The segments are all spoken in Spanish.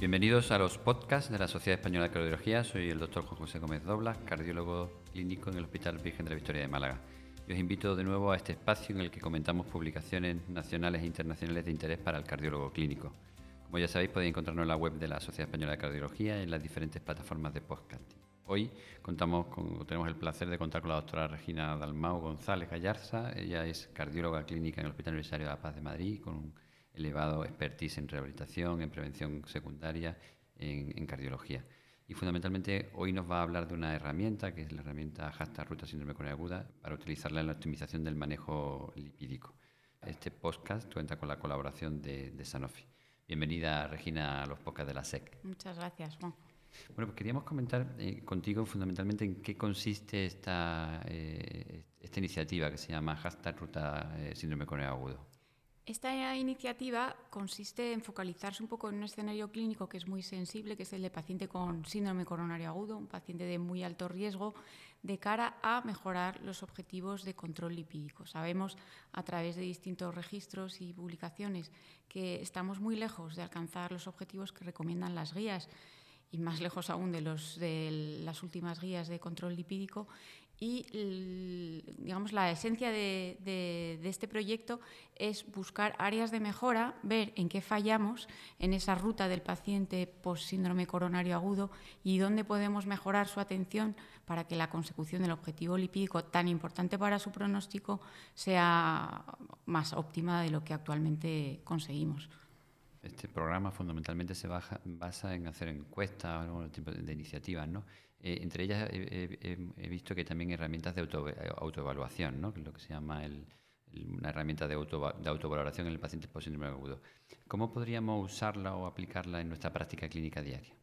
Bienvenidos a los podcasts de la Sociedad Española de Cardiología. Soy el doctor Juan José Gómez Doblas, cardiólogo clínico en el Hospital Virgen de la Victoria de Málaga. Y os invito de nuevo a este espacio en el que comentamos publicaciones nacionales e internacionales de interés para el cardiólogo clínico. Como ya sabéis, podéis encontrarnos en la web de la Sociedad Española de Cardiología y en las diferentes plataformas de podcast. Hoy contamos con, tenemos el placer de contar con la doctora Regina Dalmau González Gallarza. Ella es cardióloga clínica en el Hospital Universitario de la Paz de Madrid, con un elevado expertise en rehabilitación, en prevención secundaria, en, cardiología. Y fundamentalmente hoy nos va a hablar de una herramienta, que es la herramienta hashtag ruta síndrome coronaria aguda, para utilizarla en la optimización del manejo lipídico. Este podcast cuenta con la colaboración de, de Sanofi. Bienvenida, Regina, a los podcasts de la SEC. Muchas gracias, Juan. Bueno, pues queríamos comentar eh, contigo fundamentalmente en qué consiste esta, eh, esta iniciativa que se llama Hashtag Ruta eh, Síndrome Coronario Agudo. Esta iniciativa consiste en focalizarse un poco en un escenario clínico que es muy sensible, que es el de paciente con síndrome coronario agudo, un paciente de muy alto riesgo, de cara a mejorar los objetivos de control lipídico. Sabemos a través de distintos registros y publicaciones que estamos muy lejos de alcanzar los objetivos que recomiendan las guías y más lejos aún de, los, de las últimas guías de control lipídico. Y digamos, la esencia de, este proyecto es buscar áreas de mejora, ver en qué fallamos en esa ruta del paciente post síndrome coronario agudo y dónde podemos mejorar su atención para que la consecución del objetivo lipídico tan importante para su pronóstico sea más óptima de lo que actualmente conseguimos. Este programa fundamentalmente se basa en hacer encuestas, algún tipo de, iniciativas, ¿no? Eh, entre ellas he, visto que también herramientas de autoevaluación, ¿no? Que es lo que se llama una herramienta de, de autovaloración en el paciente post-síndrome agudo. ¿Cómo podríamos usarla o aplicarla en nuestra práctica clínica diaria?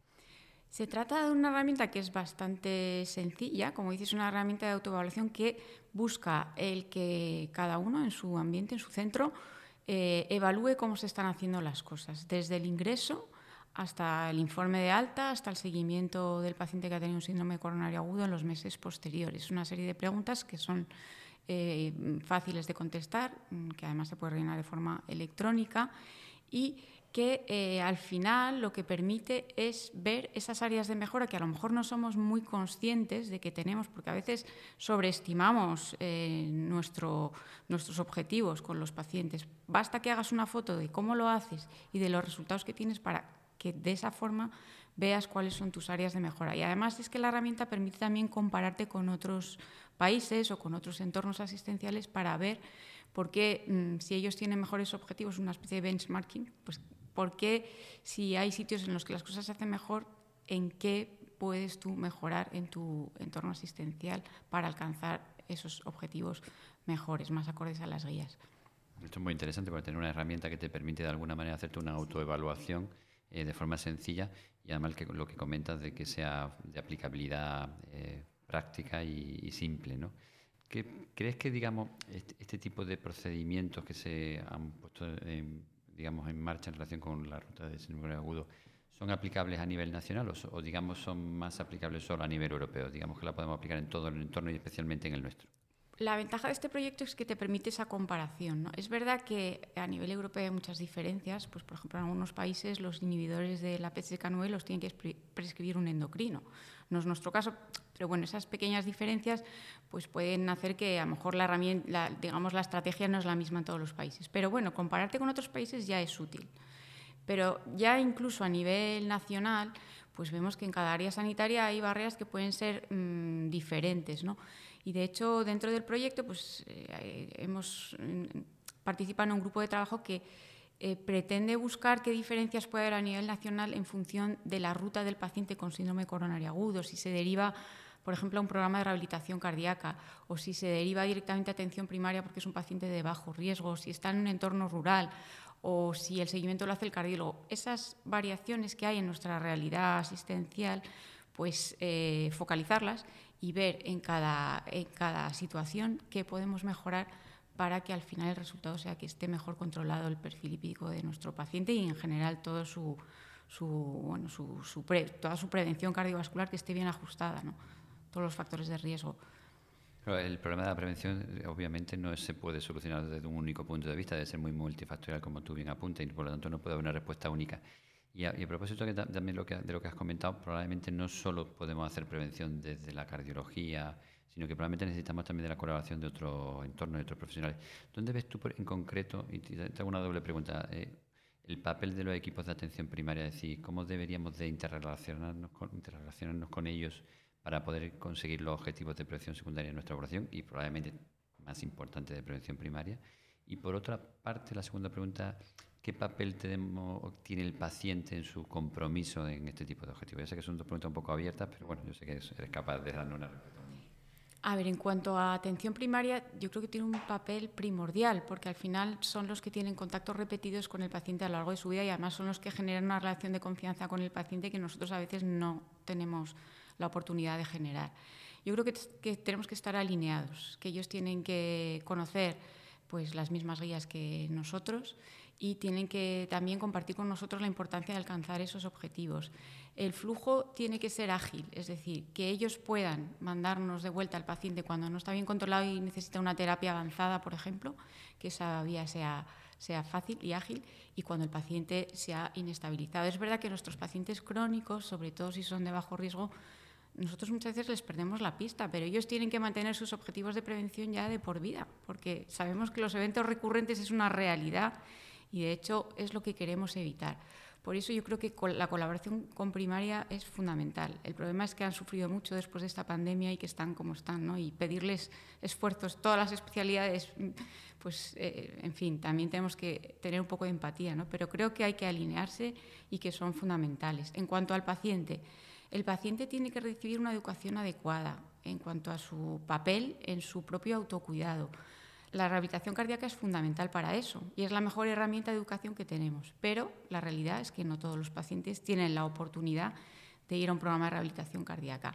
Se trata de una herramienta que es bastante sencilla, como dices, una herramienta de autoevaluación que busca el que cada uno en su ambiente, en su centro, eh, evalúe cómo se están haciendo las cosas, desde el ingreso hasta el informe de alta, hasta el seguimiento del paciente que ha tenido un síndrome coronario agudo en los meses posteriores. Una serie de preguntas que son eh, fáciles de contestar, mm, que además se puede rellenar de forma electrónica y que eh, al final lo que permite es ver esas áreas de mejora que a lo mejor no somos muy conscientes de que tenemos, porque a veces sobreestimamos eh, nuestro, nuestros objetivos con los pacientes. Basta que hagas una foto de cómo lo haces y de los resultados que tienes para que de esa forma veas cuáles son tus áreas de mejora. Y además es que la herramienta permite también compararte con otros países o con otros entornos asistenciales para ver por qué, mm, si ellos tienen mejores objetivos, una especie de benchmarking, pues por qué si hay sitios en los que las cosas se hacen mejor, en qué puedes tú mejorar en tu entorno asistencial para alcanzar esos objetivos mejores, más acordes a las guías. Esto es muy interesante porque tener una herramienta que te permite de alguna manera hacerte una autoevaluación eh, de forma sencilla y además que, lo que comentas de que sea de aplicabilidad eh, práctica y, simple. ¿no? ¿Crees que digamos este, este, tipo de procedimientos que se han puesto en, digamos, en marcha en relación con la ruta de síndrome agudo son aplicables a nivel nacional o, o, digamos son más aplicables solo a nivel europeo? Digamos que la podemos aplicar en todo el entorno y especialmente en el nuestro. La ventaja de este proyecto es que te permite esa comparación. ¿no? Es verdad que a nivel europeo hay muchas diferencias. Pues, por ejemplo, en algunos países los inhibidores de la PCK9 los tiene que prescribir un endocrino. No es nuestro caso, pero bueno, esas pequeñas diferencias pues, pueden hacer que a lo mejor la, herramienta, digamos, la estrategia no es la misma en todos los países. Pero bueno, compararte con otros países ya es útil. Pero ya incluso a nivel nacional, pues vemos que en cada área sanitaria hay barreras que pueden ser mm, diferentes, ¿no? Y de hecho, dentro del proyecto, pues eh, hemos participado en un grupo de trabajo que eh, pretende buscar qué diferencias puede haber a nivel nacional en función de la ruta del paciente con síndrome coronario agudo, si se deriva por ejemplo, a un programa de rehabilitación cardíaca, o si se deriva directamente a atención primaria porque es un paciente de bajo riesgo, si está en un entorno rural, o si el seguimiento lo hace el cardiólogo. Esas variaciones que hay en nuestra realidad asistencial, pues eh, focalizarlas y ver en cada, en cada situación qué podemos mejorar para que al final el resultado sea que esté mejor controlado el perfil lipídico de nuestro paciente y en general todo su, su, bueno, su, su toda su prevención cardiovascular que esté bien ajustada, ¿no? todos los factores de riesgo. El problema de la prevención obviamente no se puede solucionar desde un único punto de vista, debe ser muy multifactorial como tú bien apuntas y por lo tanto no puede haber una respuesta única. Y a, propósito también lo que, de lo que has comentado, probablemente no solo podemos hacer prevención desde la cardiología, sino que probablemente necesitamos también de la colaboración de otros entornos, de otros profesionales. ¿Dónde ves tú en concreto, y te, hago una doble pregunta, eh, el papel de los equipos de atención primaria, es decir, cómo deberíamos de con, interrelacionarnos con ellos para poder conseguir los objetivos de prevención secundaria en nuestra población y probablemente más importante de prevención primaria? Y por otra parte, la segunda pregunta, ¿qué papel tenemos, tiene el paciente en su compromiso en este tipo de objetivos? Ya sé que son dos preguntas un poco abiertas, pero bueno, yo sé que eres capaz de darnos una respuesta. A ver, en cuanto a atención primaria, yo creo que tiene un papel primordial, porque al final son los que tienen contactos repetidos con el paciente a lo largo de su vida y además son los que generan una relación de confianza con el paciente que nosotros a veces no tenemos la oportunidad de generar. Yo creo que, que tenemos que estar alineados, que ellos tienen que conocer pues, las mismas guías que nosotros y tienen que también compartir con nosotros la importancia de alcanzar esos objetivos. El flujo tiene que ser ágil, es decir, que ellos puedan mandarnos de vuelta al paciente cuando no está bien controlado y necesita una terapia avanzada, por ejemplo, que esa vía sea, sea fácil y ágil, y cuando el paciente se ha inestabilizado. Es verdad que nuestros pacientes crónicos, sobre todo si son de bajo riesgo, nosotros muchas veces les perdemos la pista, pero ellos tienen que mantener sus objetivos de prevención ya de por vida, porque sabemos que los eventos recurrentes es una realidad y de hecho es lo que queremos evitar. Por eso yo creo que la colaboración con primaria es fundamental. El problema es que han sufrido mucho después de esta pandemia y que están como están, ¿no? Y pedirles esfuerzos, todas las especialidades, pues, eh, en fin, también tenemos que tener un poco de empatía, ¿no? Pero creo que hay que alinearse y que son fundamentales. En cuanto al paciente, el paciente tiene que recibir una educación adecuada en cuanto a su papel en su propio autocuidado la rehabilitación cardíaca es fundamental para eso y es la mejor herramienta de educación que tenemos, pero la realidad es que no todos los pacientes tienen la oportunidad de ir a un programa de rehabilitación cardíaca.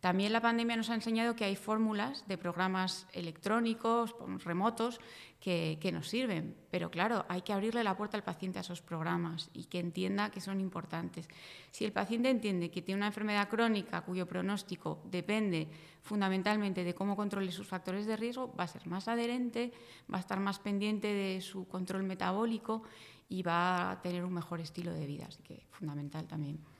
También la pandemia nos ha enseñado que hay fórmulas de programas electrónicos, remotos, que, nos sirven. Pero claro, hay que abrirle la puerta al paciente a esos programas y que entienda que son importantes. Si el paciente entiende que tiene una enfermedad crónica cuyo pronóstico depende fundamentalmente de cómo controle sus factores de riesgo, va a ser más adherente, va a estar más pendiente de su control metabólico y va a tener un mejor estilo de vida. Así que fundamental también.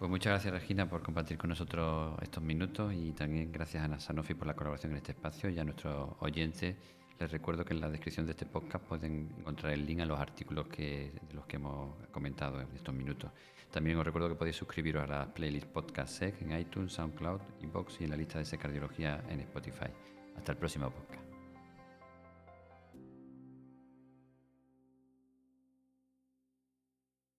Pues muchas gracias Regina por compartir con nosotros estos minutos y también gracias a Ana Sanofi por la colaboración en este espacio y a nuestros oyentes. Les recuerdo que en la descripción de este podcast pueden encontrar el link a los artículos que, de los que hemos comentado en estos minutos. También os recuerdo que podéis suscribiros a la playlist Podcast SEC en iTunes, SoundCloud, Inbox y en la lista de Cardiología en Spotify. Hasta el próximo podcast.